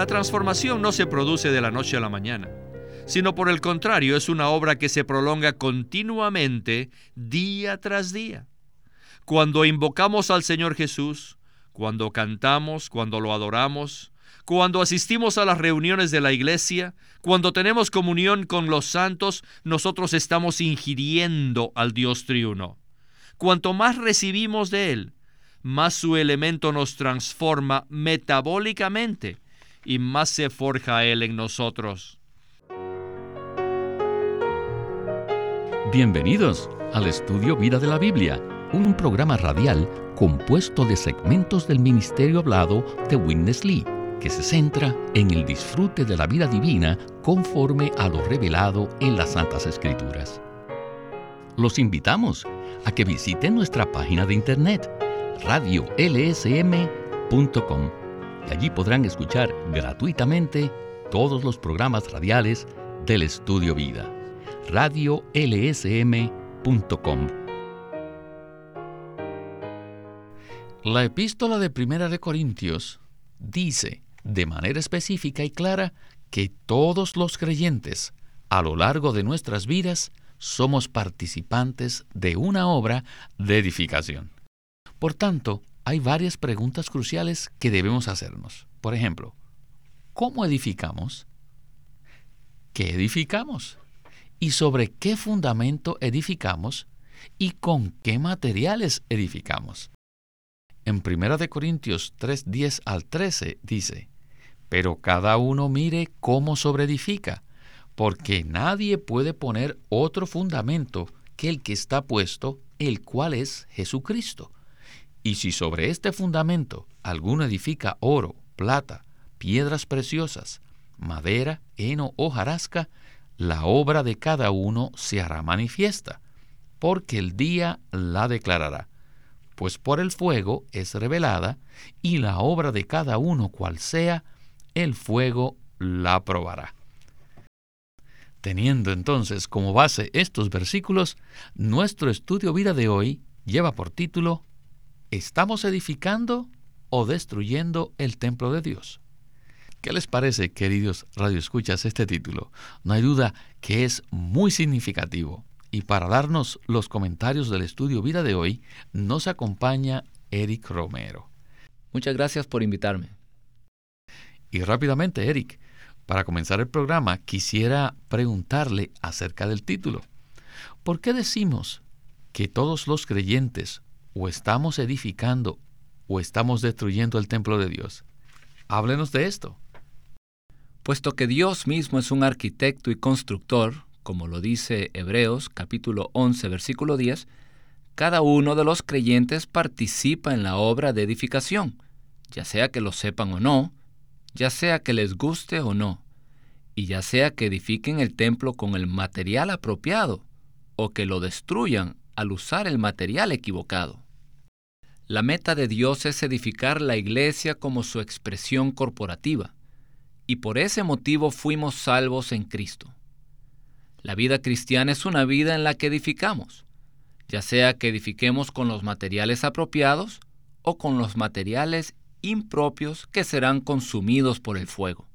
La transformación no se produce de la noche a la mañana, sino por el contrario es una obra que se prolonga continuamente día tras día. Cuando invocamos al Señor Jesús, cuando cantamos, cuando lo adoramos, cuando asistimos a las reuniones de la iglesia, cuando tenemos comunión con los santos, nosotros estamos ingiriendo al Dios triuno. Cuanto más recibimos de Él, más su elemento nos transforma metabólicamente y más se forja Él en nosotros. Bienvenidos al estudio Vida de la Biblia, un programa radial compuesto de segmentos del ministerio hablado de Witness Lee, que se centra en el disfrute de la vida divina conforme a lo revelado en las Santas Escrituras. Los invitamos a que visiten nuestra página de internet radiolsm.com y allí podrán escuchar gratuitamente todos los programas radiales del Estudio Vida. radiolsm.com La epístola de Primera de Corintios dice de manera específica y clara que todos los creyentes a lo largo de nuestras vidas somos participantes de una obra de edificación. Por tanto, hay varias preguntas cruciales que debemos hacernos. Por ejemplo, ¿cómo edificamos? ¿Qué edificamos? ¿Y sobre qué fundamento edificamos? ¿Y con qué materiales edificamos? En 1 Corintios 3, 10 al 13 dice, Pero cada uno mire cómo sobreedifica, porque nadie puede poner otro fundamento que el que está puesto, el cual es Jesucristo. Y si sobre este fundamento alguno edifica oro, plata, piedras preciosas, madera, heno o jarasca, la obra de cada uno se hará manifiesta, porque el día la declarará, pues por el fuego es revelada, y la obra de cada uno cual sea, el fuego la probará. Teniendo entonces como base estos versículos, nuestro estudio vida de hoy lleva por título ¿Estamos edificando o destruyendo el templo de Dios? ¿Qué les parece, queridos radioescuchas, este título? No hay duda que es muy significativo. Y para darnos los comentarios del estudio Vida de hoy, nos acompaña Eric Romero. Muchas gracias por invitarme. Y rápidamente, Eric, para comenzar el programa, quisiera preguntarle acerca del título. ¿Por qué decimos que todos los creyentes o estamos edificando o estamos destruyendo el templo de Dios. Háblenos de esto. Puesto que Dios mismo es un arquitecto y constructor, como lo dice Hebreos capítulo 11 versículo 10, cada uno de los creyentes participa en la obra de edificación, ya sea que lo sepan o no, ya sea que les guste o no, y ya sea que edifiquen el templo con el material apropiado o que lo destruyan al usar el material equivocado. La meta de Dios es edificar la iglesia como su expresión corporativa, y por ese motivo fuimos salvos en Cristo. La vida cristiana es una vida en la que edificamos, ya sea que edifiquemos con los materiales apropiados o con los materiales impropios que serán consumidos por el fuego.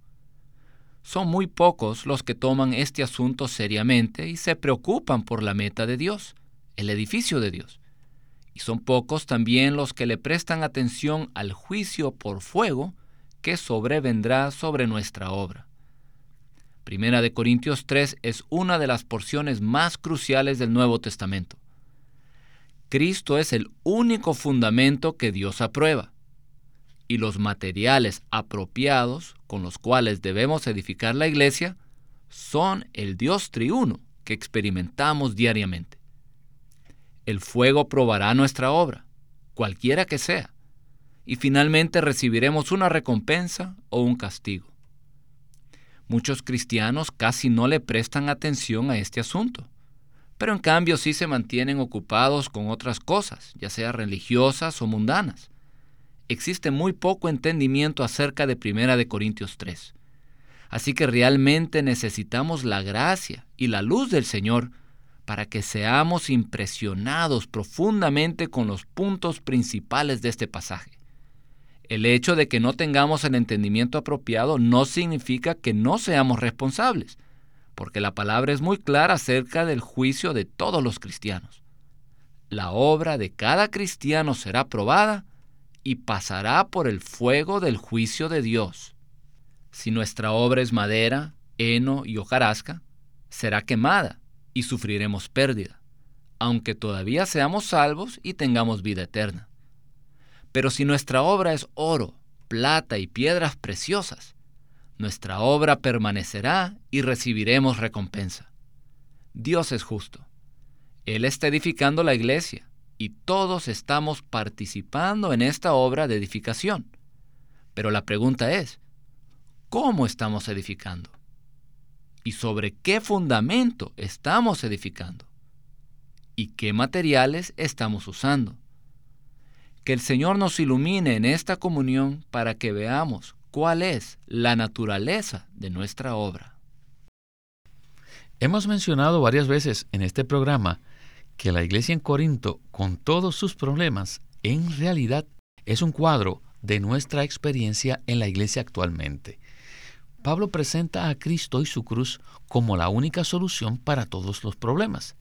Son muy pocos los que toman este asunto seriamente y se preocupan por la meta de Dios, el edificio de Dios. Y son pocos también los que le prestan atención al juicio por fuego que sobrevendrá sobre nuestra obra. Primera de Corintios 3 es una de las porciones más cruciales del Nuevo Testamento. Cristo es el único fundamento que Dios aprueba, y los materiales apropiados con los cuales debemos edificar la iglesia son el Dios triuno que experimentamos diariamente el fuego probará nuestra obra, cualquiera que sea, y finalmente recibiremos una recompensa o un castigo. Muchos cristianos casi no le prestan atención a este asunto, pero en cambio sí se mantienen ocupados con otras cosas, ya sea religiosas o mundanas. Existe muy poco entendimiento acerca de Primera de Corintios 3. Así que realmente necesitamos la gracia y la luz del Señor para que seamos impresionados profundamente con los puntos principales de este pasaje. El hecho de que no tengamos el entendimiento apropiado no significa que no seamos responsables, porque la palabra es muy clara acerca del juicio de todos los cristianos. La obra de cada cristiano será probada y pasará por el fuego del juicio de Dios. Si nuestra obra es madera, heno y hojarasca, será quemada y sufriremos pérdida, aunque todavía seamos salvos y tengamos vida eterna. Pero si nuestra obra es oro, plata y piedras preciosas, nuestra obra permanecerá y recibiremos recompensa. Dios es justo. Él está edificando la iglesia y todos estamos participando en esta obra de edificación. Pero la pregunta es, ¿cómo estamos edificando? ¿Y sobre qué fundamento estamos edificando? ¿Y qué materiales estamos usando? Que el Señor nos ilumine en esta comunión para que veamos cuál es la naturaleza de nuestra obra. Hemos mencionado varias veces en este programa que la iglesia en Corinto, con todos sus problemas, en realidad es un cuadro de nuestra experiencia en la iglesia actualmente. Pablo presenta a Cristo y su cruz como la única solución para todos los problemas.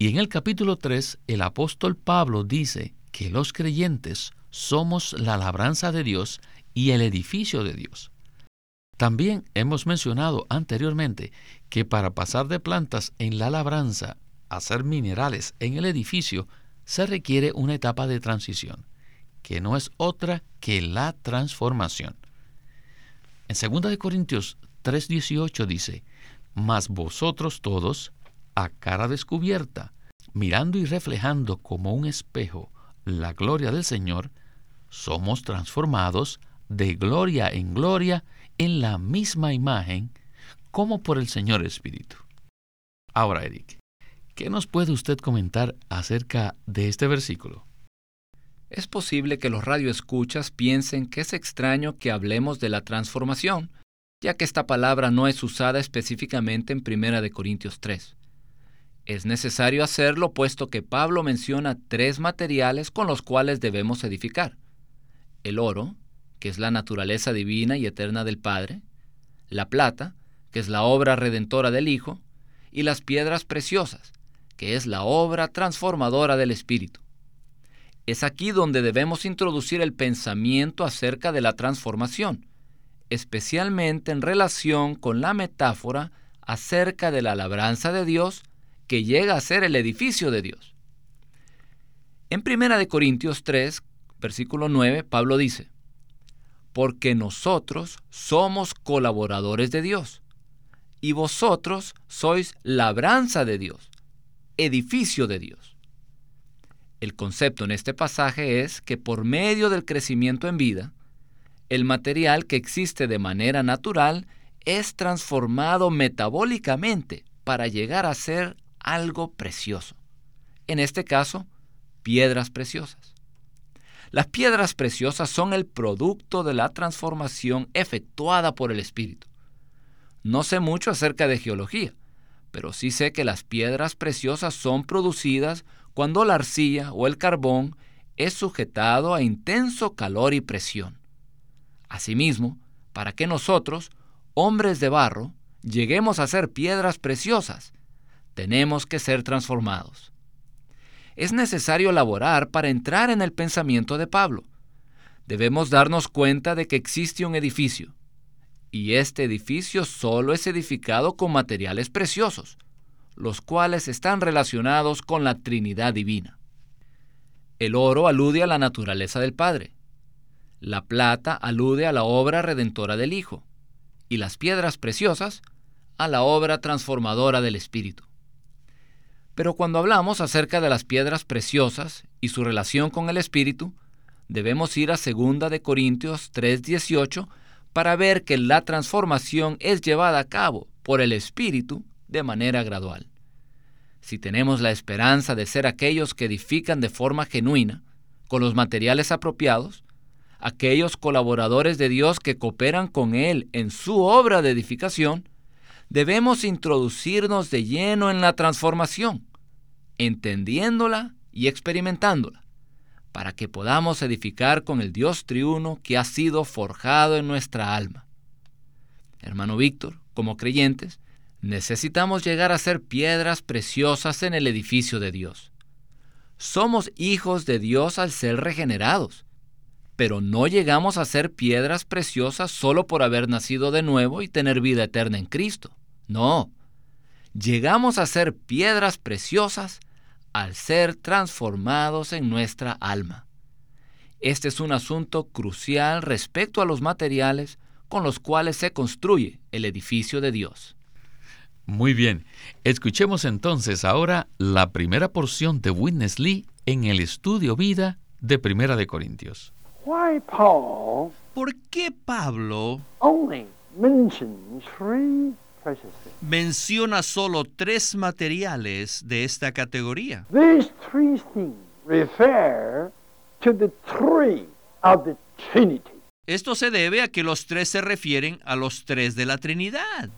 Y en el capítulo 3, el apóstol Pablo dice que los creyentes somos la labranza de Dios y el edificio de Dios. También hemos mencionado anteriormente que para pasar de plantas en la labranza a ser minerales en el edificio, se requiere una etapa de transición, que no es otra que la transformación. En 2 Corintios 3:18 dice, Mas vosotros todos, a cara descubierta, mirando y reflejando como un espejo la gloria del Señor, somos transformados de gloria en gloria en la misma imagen como por el Señor Espíritu. Ahora, Eric, ¿qué nos puede usted comentar acerca de este versículo? Es posible que los radioescuchas piensen que es extraño que hablemos de la transformación, ya que esta palabra no es usada específicamente en 1 Corintios 3. Es necesario hacerlo puesto que Pablo menciona tres materiales con los cuales debemos edificar. El oro, que es la naturaleza divina y eterna del Padre, la plata, que es la obra redentora del Hijo, y las piedras preciosas, que es la obra transformadora del Espíritu. Es aquí donde debemos introducir el pensamiento acerca de la transformación, especialmente en relación con la metáfora acerca de la labranza de Dios que llega a ser el edificio de Dios. En 1 Corintios 3, versículo 9, Pablo dice, porque nosotros somos colaboradores de Dios, y vosotros sois labranza de Dios, edificio de Dios. El concepto en este pasaje es que por medio del crecimiento en vida, el material que existe de manera natural es transformado metabólicamente para llegar a ser algo precioso. En este caso, piedras preciosas. Las piedras preciosas son el producto de la transformación efectuada por el Espíritu. No sé mucho acerca de geología, pero sí sé que las piedras preciosas son producidas cuando la arcilla o el carbón es sujetado a intenso calor y presión. Asimismo, para que nosotros, hombres de barro, lleguemos a ser piedras preciosas, tenemos que ser transformados es necesario elaborar para entrar en el pensamiento de Pablo. Debemos darnos cuenta de que existe un edificio, y este edificio solo es edificado con materiales preciosos, los cuales están relacionados con la Trinidad Divina. El oro alude a la naturaleza del Padre, la plata alude a la obra redentora del Hijo, y las piedras preciosas a la obra transformadora del Espíritu. Pero cuando hablamos acerca de las piedras preciosas y su relación con el Espíritu, debemos ir a 2 de Corintios 3:18 para ver que la transformación es llevada a cabo por el Espíritu de manera gradual. Si tenemos la esperanza de ser aquellos que edifican de forma genuina, con los materiales apropiados, aquellos colaboradores de Dios que cooperan con Él en su obra de edificación, debemos introducirnos de lleno en la transformación, entendiéndola y experimentándola, para que podamos edificar con el Dios triuno que ha sido forjado en nuestra alma. Hermano Víctor, como creyentes, necesitamos llegar a ser piedras preciosas en el edificio de Dios. Somos hijos de Dios al ser regenerados, pero no llegamos a ser piedras preciosas solo por haber nacido de nuevo y tener vida eterna en Cristo. No, llegamos a ser piedras preciosas al ser transformados en nuestra alma. Este es un asunto crucial respecto a los materiales con los cuales se construye el edificio de Dios. Muy bien, escuchemos entonces ahora la primera porción de Witness Lee en el estudio vida de Primera de Corintios. ¿Por qué Pablo menciona solo tres materiales de esta categoría? Esto se debe a que los tres se refieren a los tres de la Trinidad.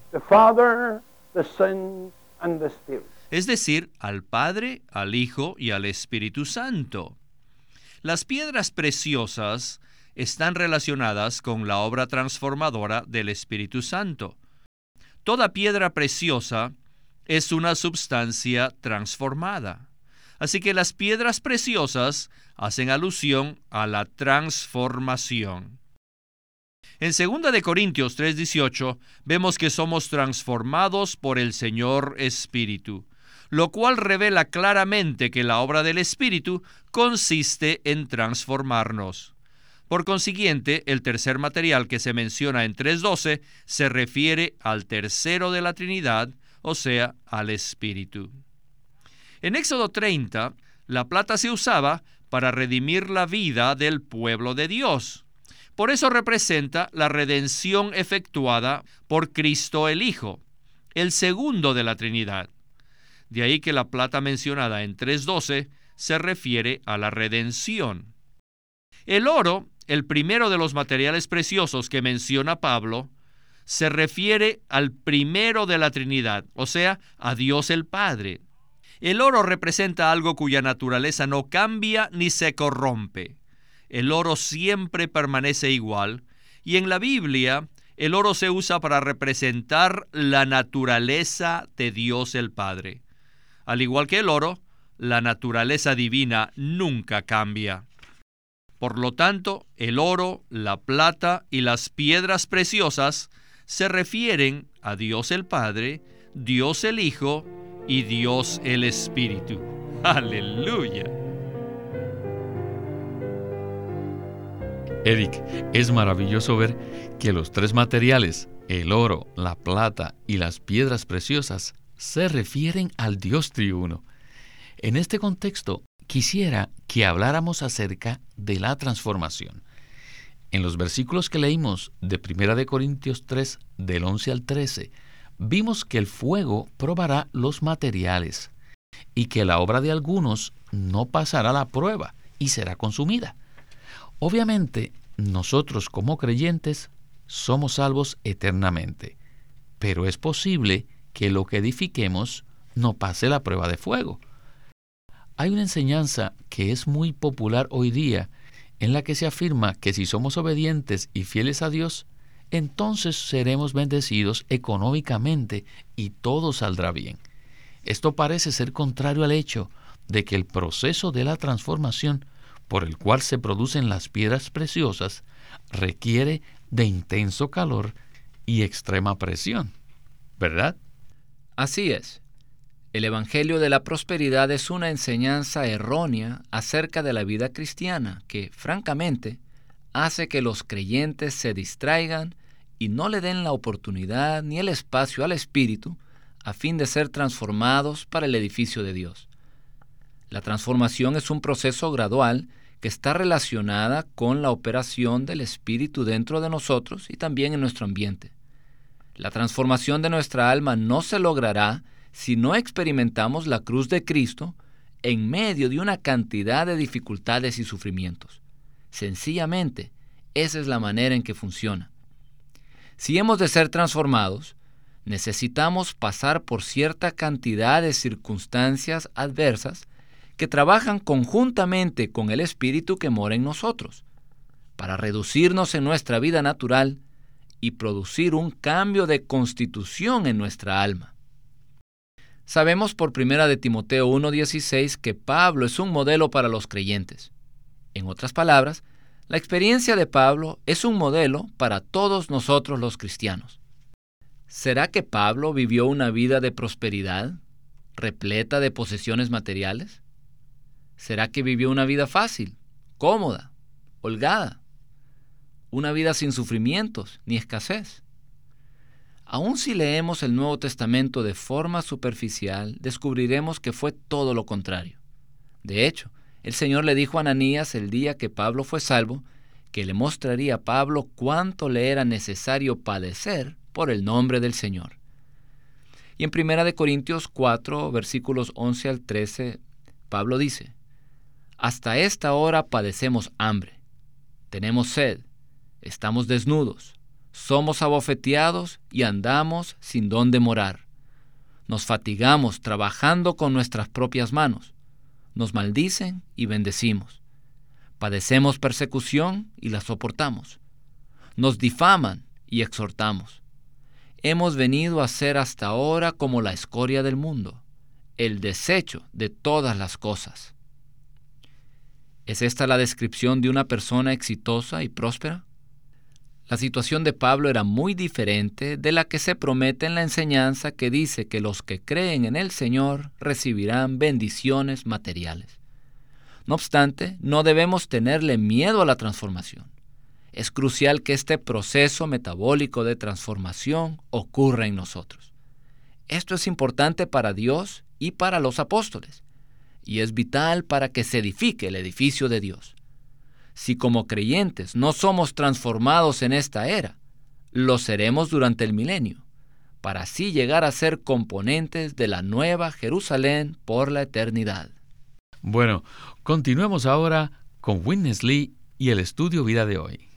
Es decir, al Padre, al Hijo y al Espíritu Santo. Las piedras preciosas están relacionadas con la obra transformadora del Espíritu Santo. Toda piedra preciosa es una sustancia transformada. Así que las piedras preciosas hacen alusión a la transformación. En 2 de Corintios 3:18 vemos que somos transformados por el Señor Espíritu, lo cual revela claramente que la obra del Espíritu consiste en transformarnos. Por consiguiente, el tercer material que se menciona en 3.12 se refiere al tercero de la Trinidad, o sea, al Espíritu. En Éxodo 30, la plata se usaba para redimir la vida del pueblo de Dios. Por eso representa la redención efectuada por Cristo el Hijo, el segundo de la Trinidad. De ahí que la plata mencionada en 3.12 se refiere a la redención. El oro el primero de los materiales preciosos que menciona Pablo, se refiere al primero de la Trinidad, o sea, a Dios el Padre. El oro representa algo cuya naturaleza no cambia ni se corrompe. El oro siempre permanece igual, y en la Biblia el oro se usa para representar la naturaleza de Dios el Padre. Al igual que el oro, la naturaleza divina nunca cambia. Por lo tanto, el oro, la plata y las piedras preciosas se refieren a Dios el Padre, Dios el Hijo y Dios el Espíritu. Aleluya. Eric, es maravilloso ver que los tres materiales, el oro, la plata y las piedras preciosas, se refieren al Dios triuno. En este contexto, quisiera que habláramos acerca de la transformación. En los versículos que leímos de 1 de Corintios 3 del 11 al 13, vimos que el fuego probará los materiales y que la obra de algunos no pasará la prueba y será consumida. Obviamente, nosotros como creyentes somos salvos eternamente, pero es posible que lo que edifiquemos no pase la prueba de fuego. Hay una enseñanza que es muy popular hoy día en la que se afirma que si somos obedientes y fieles a Dios, entonces seremos bendecidos económicamente y todo saldrá bien. Esto parece ser contrario al hecho de que el proceso de la transformación por el cual se producen las piedras preciosas requiere de intenso calor y extrema presión. ¿Verdad? Así es. El Evangelio de la Prosperidad es una enseñanza errónea acerca de la vida cristiana que, francamente, hace que los creyentes se distraigan y no le den la oportunidad ni el espacio al Espíritu a fin de ser transformados para el edificio de Dios. La transformación es un proceso gradual que está relacionada con la operación del Espíritu dentro de nosotros y también en nuestro ambiente. La transformación de nuestra alma no se logrará si no experimentamos la cruz de Cristo en medio de una cantidad de dificultades y sufrimientos. Sencillamente, esa es la manera en que funciona. Si hemos de ser transformados, necesitamos pasar por cierta cantidad de circunstancias adversas que trabajan conjuntamente con el Espíritu que mora en nosotros, para reducirnos en nuestra vida natural y producir un cambio de constitución en nuestra alma. Sabemos por primera de Timoteo 1:16 que Pablo es un modelo para los creyentes. En otras palabras, la experiencia de Pablo es un modelo para todos nosotros los cristianos. ¿Será que Pablo vivió una vida de prosperidad, repleta de posesiones materiales? ¿Será que vivió una vida fácil, cómoda, holgada? Una vida sin sufrimientos ni escasez. Aun si leemos el Nuevo Testamento de forma superficial, descubriremos que fue todo lo contrario. De hecho, el Señor le dijo a Ananías el día que Pablo fue salvo, que le mostraría a Pablo cuánto le era necesario padecer por el nombre del Señor. Y en 1 Corintios 4, versículos 11 al 13, Pablo dice, Hasta esta hora padecemos hambre, tenemos sed, estamos desnudos, somos abofeteados y andamos sin dónde morar. Nos fatigamos trabajando con nuestras propias manos nos maldicen y bendecimos. Padecemos persecución y la soportamos. Nos difaman y exhortamos. Hemos venido a ser hasta ahora como la escoria del mundo, el desecho de todas las cosas. ¿Es esta la descripción de una persona exitosa y próspera? La situación de Pablo era muy diferente de la que se promete en la enseñanza que dice que los que creen en el Señor recibirán bendiciones materiales. No obstante, no debemos tenerle miedo a la transformación. Es crucial que este proceso metabólico de transformación ocurra en nosotros. Esto es importante para Dios y para los apóstoles, y es vital para que se edifique el edificio de Dios si como creyentes no somos transformados en esta era, lo seremos durante el milenio, para así llegar a ser componentes de la nueva Jerusalén por la eternidad. Bueno, continuemos ahora con Witness Lee y el estudio vida de hoy.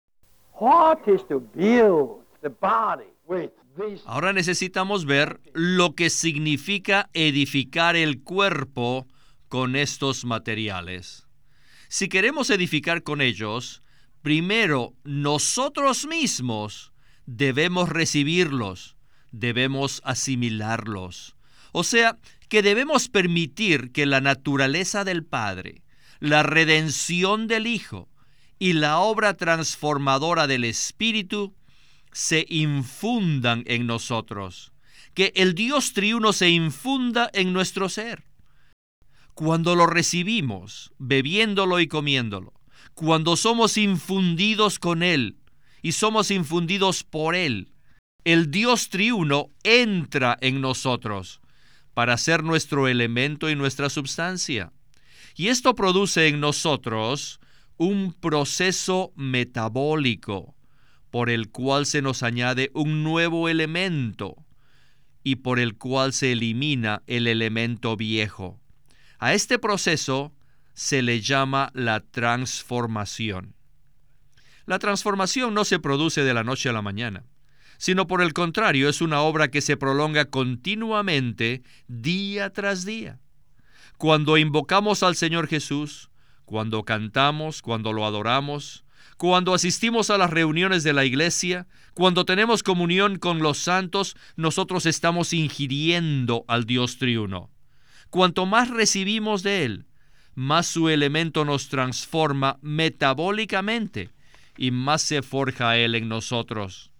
Ahora necesitamos ver lo que significa edificar el cuerpo con estos materiales. Si queremos edificar con ellos, primero nosotros mismos debemos recibirlos, debemos asimilarlos. O sea, que debemos permitir que la naturaleza del Padre, la redención del Hijo y la obra transformadora del Espíritu se infundan en nosotros, que el Dios triuno se infunda en nuestro ser cuando lo recibimos, bebiéndolo y comiéndolo, cuando somos infundidos con Él y somos infundidos por Él, el Dios triuno entra en nosotros para ser nuestro elemento y nuestra substancia. Y esto produce en nosotros un proceso metabólico por el cual se nos añade un nuevo elemento y por el cual se elimina el elemento viejo. A este proceso se le llama la transformación. La transformación no se produce de la noche a la mañana, sino por el contrario es una obra que se prolonga continuamente día tras día. Cuando invocamos al Señor Jesús, cuando cantamos, cuando lo adoramos, cuando asistimos a las reuniones de la iglesia, cuando tenemos comunión con los santos, nosotros estamos ingiriendo al Dios triuno. Cuanto más recibimos de Él, más su elemento nos transforma metabólicamente y más se forja Él en nosotros.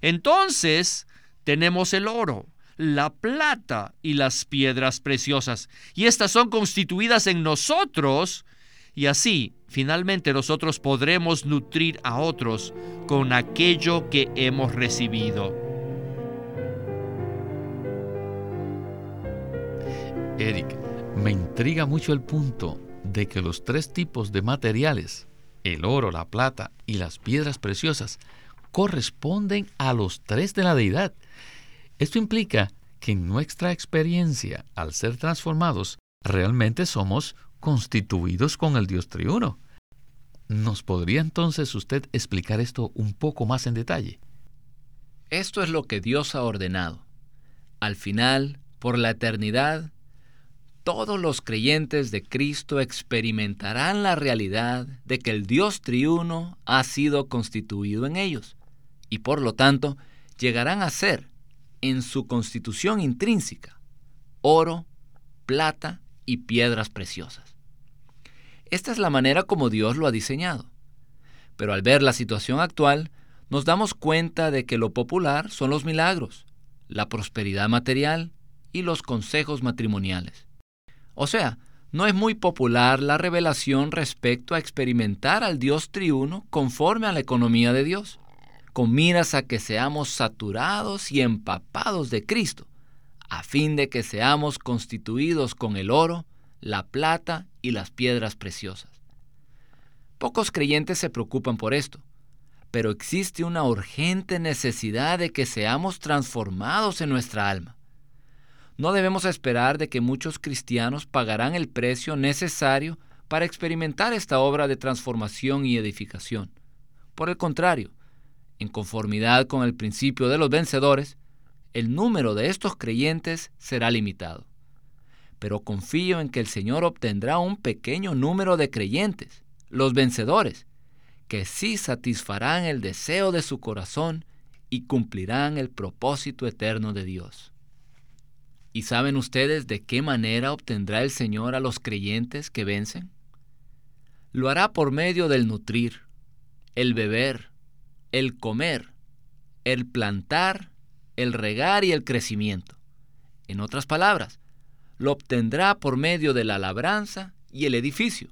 Entonces tenemos el oro, la plata y las piedras preciosas, y estas son constituidas en nosotros, y así finalmente nosotros podremos nutrir a otros con aquello que hemos recibido. Eric, me intriga mucho el punto de que los tres tipos de materiales, el oro, la plata y las piedras preciosas, corresponden a los tres de la deidad. Esto implica que en nuestra experiencia, al ser transformados, realmente somos constituidos con el Dios triuno. ¿Nos podría entonces usted explicar esto un poco más en detalle? Esto es lo que Dios ha ordenado. Al final, por la eternidad, todos los creyentes de Cristo experimentarán la realidad de que el Dios triuno ha sido constituido en ellos y por lo tanto llegarán a ser, en su constitución intrínseca, oro, plata y piedras preciosas. Esta es la manera como Dios lo ha diseñado. Pero al ver la situación actual, nos damos cuenta de que lo popular son los milagros, la prosperidad material y los consejos matrimoniales. O sea, no es muy popular la revelación respecto a experimentar al Dios triuno conforme a la economía de Dios, con miras a que seamos saturados y empapados de Cristo, a fin de que seamos constituidos con el oro, la plata y las piedras preciosas. Pocos creyentes se preocupan por esto, pero existe una urgente necesidad de que seamos transformados en nuestra alma. No debemos esperar de que muchos cristianos pagarán el precio necesario para experimentar esta obra de transformación y edificación. Por el contrario, en conformidad con el principio de los vencedores, el número de estos creyentes será limitado. Pero confío en que el Señor obtendrá un pequeño número de creyentes, los vencedores, que sí satisfarán el deseo de su corazón y cumplirán el propósito eterno de Dios. ¿Y saben ustedes de qué manera obtendrá el Señor a los creyentes que vencen? Lo hará por medio del nutrir, el beber, el comer, el plantar, el regar y el crecimiento. En otras palabras, lo obtendrá por medio de la labranza y el edificio,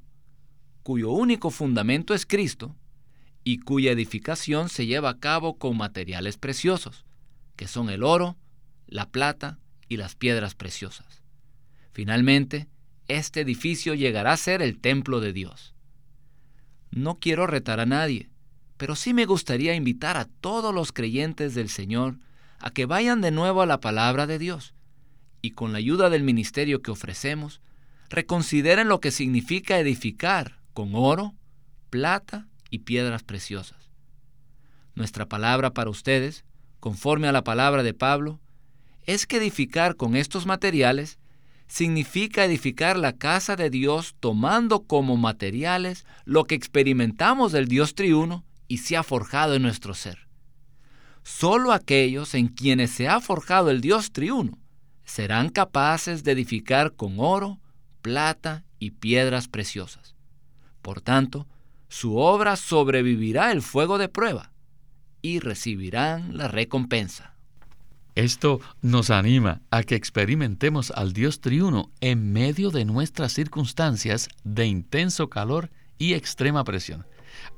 cuyo único fundamento es Cristo y cuya edificación se lleva a cabo con materiales preciosos, que son el oro, la plata y las piedras preciosas. Finalmente, este edificio llegará a ser el templo de Dios. No quiero retar a nadie, pero sí me gustaría invitar a todos los creyentes del Señor a que vayan de nuevo a la palabra de Dios y con la ayuda del ministerio que ofrecemos, reconsideren lo que significa edificar con oro, plata y piedras preciosas. Nuestra palabra para ustedes, conforme a la palabra de Pablo, es que edificar con estos materiales significa edificar la casa de Dios tomando como materiales lo que experimentamos del Dios triuno y se ha forjado en nuestro ser. Solo aquellos en quienes se ha forjado el Dios triuno serán capaces de edificar con oro, plata y piedras preciosas. Por tanto, su obra sobrevivirá el fuego de prueba y recibirán la recompensa. Esto nos anima a que experimentemos al Dios triuno en medio de nuestras circunstancias de intenso calor y extrema presión.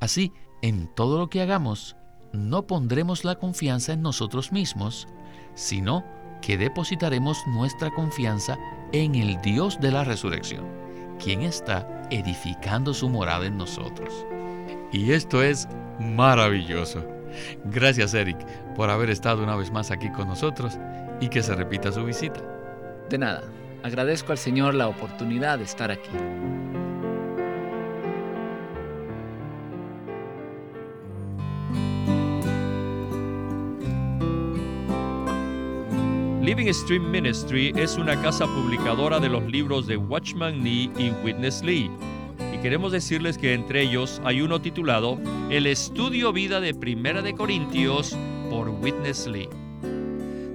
Así, en todo lo que hagamos, no pondremos la confianza en nosotros mismos, sino que depositaremos nuestra confianza en el Dios de la resurrección quien está edificando su morada en nosotros. Y esto es maravilloso. Gracias Eric por haber estado una vez más aquí con nosotros y que se repita su visita. De nada, agradezco al Señor la oportunidad de estar aquí. Living Stream Ministry es una casa publicadora de los libros de Watchman Nee y Witness Lee. Queremos decirles que entre ellos hay uno titulado El estudio vida de Primera de Corintios por Witness Lee.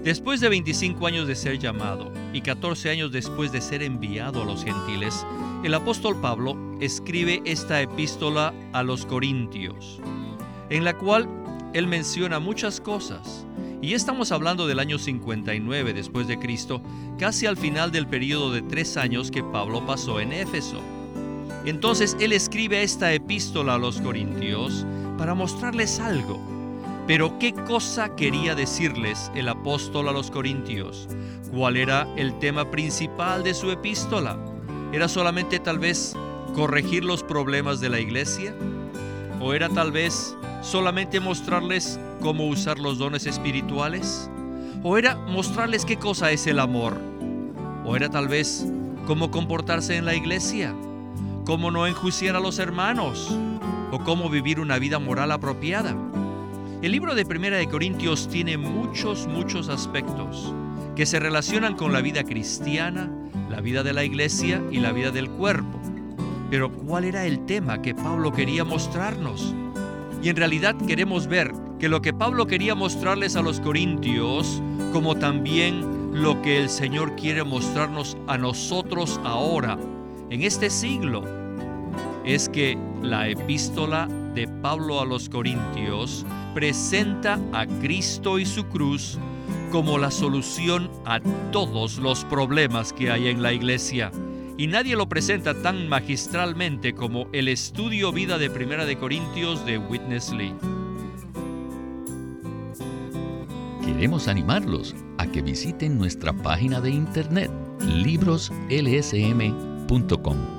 Después de 25 años de ser llamado y 14 años después de ser enviado a los gentiles, el apóstol Pablo escribe esta epístola a los Corintios, en la cual él menciona muchas cosas y estamos hablando del año 59 después de Cristo, casi al final del periodo de tres años que Pablo pasó en Éfeso. Entonces él escribe esta epístola a los Corintios para mostrarles algo. Pero ¿qué cosa quería decirles el apóstol a los Corintios? ¿Cuál era el tema principal de su epístola? ¿Era solamente tal vez corregir los problemas de la iglesia? ¿O era tal vez solamente mostrarles cómo usar los dones espirituales? ¿O era mostrarles qué cosa es el amor? ¿O era tal vez cómo comportarse en la iglesia? ¿Cómo no enjuiciar a los hermanos? ¿O cómo vivir una vida moral apropiada? El libro de Primera de Corintios tiene muchos, muchos aspectos que se relacionan con la vida cristiana, la vida de la iglesia y la vida del cuerpo. Pero ¿cuál era el tema que Pablo quería mostrarnos? Y en realidad queremos ver que lo que Pablo quería mostrarles a los corintios, como también lo que el Señor quiere mostrarnos a nosotros ahora, en este siglo, es que la epístola de Pablo a los Corintios presenta a Cristo y su cruz como la solución a todos los problemas que hay en la iglesia. Y nadie lo presenta tan magistralmente como el estudio vida de Primera de Corintios de Witness Lee. Queremos animarlos a que visiten nuestra página de internet libroslsm.com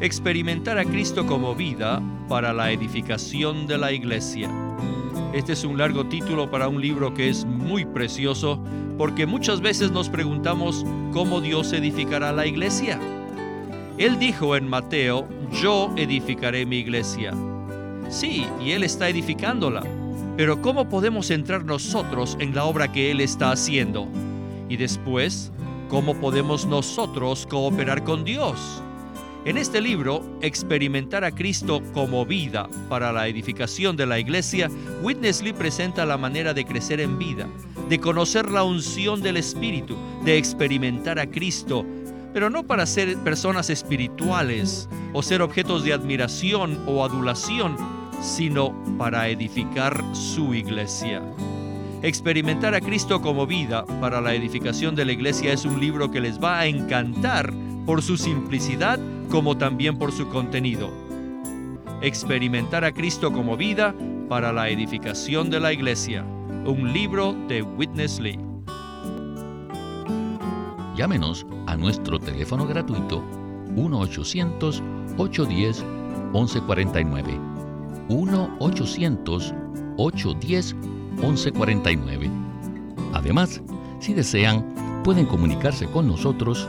experimentar a Cristo como vida para la edificación de la iglesia. Este es un largo título para un libro que es muy precioso porque muchas veces nos preguntamos cómo Dios edificará la iglesia. Él dijo en Mateo, yo edificaré mi iglesia. Sí, y Él está edificándola. Pero ¿cómo podemos entrar nosotros en la obra que Él está haciendo? Y después, ¿cómo podemos nosotros cooperar con Dios? En este libro, Experimentar a Cristo como vida para la edificación de la iglesia, Witness Lee presenta la manera de crecer en vida, de conocer la unción del Espíritu, de experimentar a Cristo, pero no para ser personas espirituales o ser objetos de admiración o adulación, sino para edificar su iglesia. Experimentar a Cristo como vida para la edificación de la iglesia es un libro que les va a encantar por su simplicidad como también por su contenido. Experimentar a Cristo como vida para la edificación de la iglesia. Un libro de Witness Lee. Llámenos a nuestro teléfono gratuito 1-800-810-1149. 1-800-810-1149. Además, si desean, pueden comunicarse con nosotros